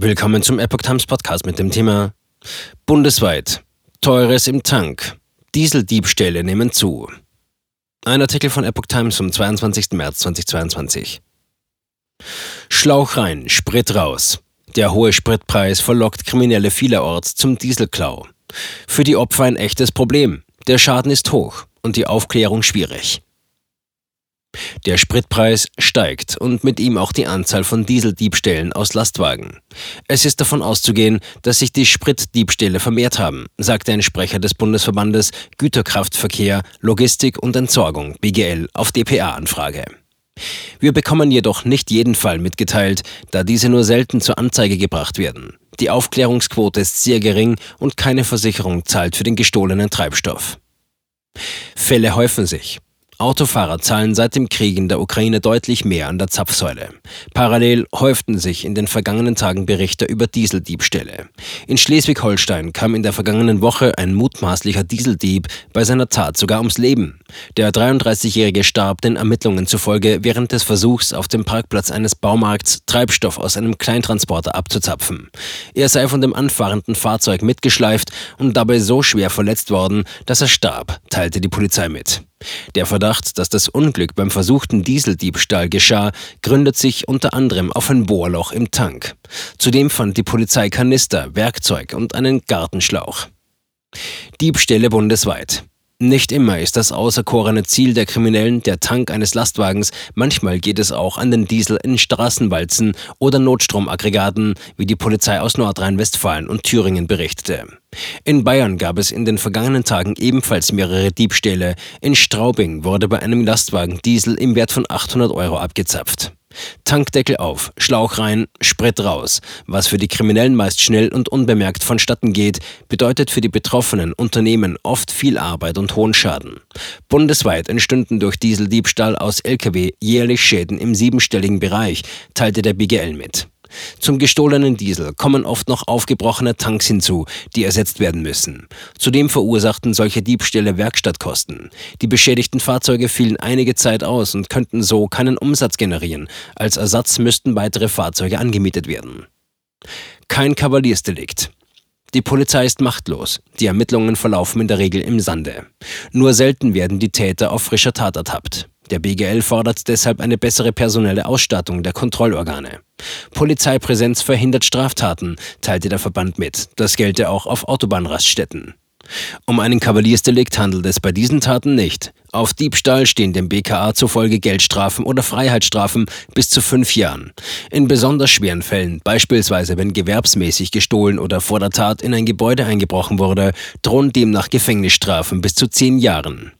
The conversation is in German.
Willkommen zum Epoch Times Podcast mit dem Thema Bundesweit Teures im Tank. Dieseldiebstähle nehmen zu. Ein Artikel von Epoch Times vom 22. März 2022. Schlauch rein, Sprit raus. Der hohe Spritpreis verlockt Kriminelle vielerorts zum Dieselklau. Für die Opfer ein echtes Problem. Der Schaden ist hoch und die Aufklärung schwierig. Der Spritpreis steigt und mit ihm auch die Anzahl von Dieseldiebstählen aus Lastwagen. Es ist davon auszugehen, dass sich die Spritdiebstähle vermehrt haben, sagte ein Sprecher des Bundesverbandes Güterkraftverkehr, Logistik und Entsorgung BGL auf dpa-Anfrage. Wir bekommen jedoch nicht jeden Fall mitgeteilt, da diese nur selten zur Anzeige gebracht werden. Die Aufklärungsquote ist sehr gering und keine Versicherung zahlt für den gestohlenen Treibstoff. Fälle häufen sich. Autofahrer zahlen seit dem Krieg in der Ukraine deutlich mehr an der Zapfsäule. Parallel häuften sich in den vergangenen Tagen Berichte über Dieseldiebstähle. In Schleswig-Holstein kam in der vergangenen Woche ein mutmaßlicher Dieseldieb bei seiner Tat sogar ums Leben. Der 33-Jährige starb den Ermittlungen zufolge während des Versuchs, auf dem Parkplatz eines Baumarkts Treibstoff aus einem Kleintransporter abzuzapfen. Er sei von dem anfahrenden Fahrzeug mitgeschleift und dabei so schwer verletzt worden, dass er starb, teilte die Polizei mit. Der Verdacht, dass das Unglück beim versuchten Dieseldiebstahl geschah, gründet sich unter anderem auf ein Bohrloch im Tank. Zudem fand die Polizei Kanister, Werkzeug und einen Gartenschlauch. Diebstähle bundesweit. Nicht immer ist das auserkorene Ziel der Kriminellen der Tank eines Lastwagens, manchmal geht es auch an den Diesel in Straßenwalzen oder Notstromaggregaten, wie die Polizei aus Nordrhein-Westfalen und Thüringen berichtete. In Bayern gab es in den vergangenen Tagen ebenfalls mehrere Diebstähle. In Straubing wurde bei einem Lastwagen Diesel im Wert von 800 Euro abgezapft. Tankdeckel auf, Schlauch rein, Sprit raus. Was für die Kriminellen meist schnell und unbemerkt vonstatten geht, bedeutet für die betroffenen Unternehmen oft viel Arbeit und hohen Schaden. Bundesweit entstünden durch Dieseldiebstahl aus Lkw jährlich Schäden im siebenstelligen Bereich, teilte der BGL mit. Zum gestohlenen Diesel kommen oft noch aufgebrochene Tanks hinzu, die ersetzt werden müssen. Zudem verursachten solche Diebstähle Werkstattkosten. Die beschädigten Fahrzeuge fielen einige Zeit aus und könnten so keinen Umsatz generieren. Als Ersatz müssten weitere Fahrzeuge angemietet werden. Kein Kavaliersdelikt. Die Polizei ist machtlos. Die Ermittlungen verlaufen in der Regel im Sande. Nur selten werden die Täter auf frischer Tat ertappt. Der BGL fordert deshalb eine bessere personelle Ausstattung der Kontrollorgane. Polizeipräsenz verhindert Straftaten, teilte der Verband mit. Das gelte auch auf Autobahnraststätten. Um einen Kavaliersdelikt handelt es bei diesen Taten nicht. Auf Diebstahl stehen dem BKA zufolge Geldstrafen oder Freiheitsstrafen bis zu fünf Jahren. In besonders schweren Fällen, beispielsweise wenn gewerbsmäßig gestohlen oder vor der Tat in ein Gebäude eingebrochen wurde, drohen demnach Gefängnisstrafen bis zu zehn Jahren.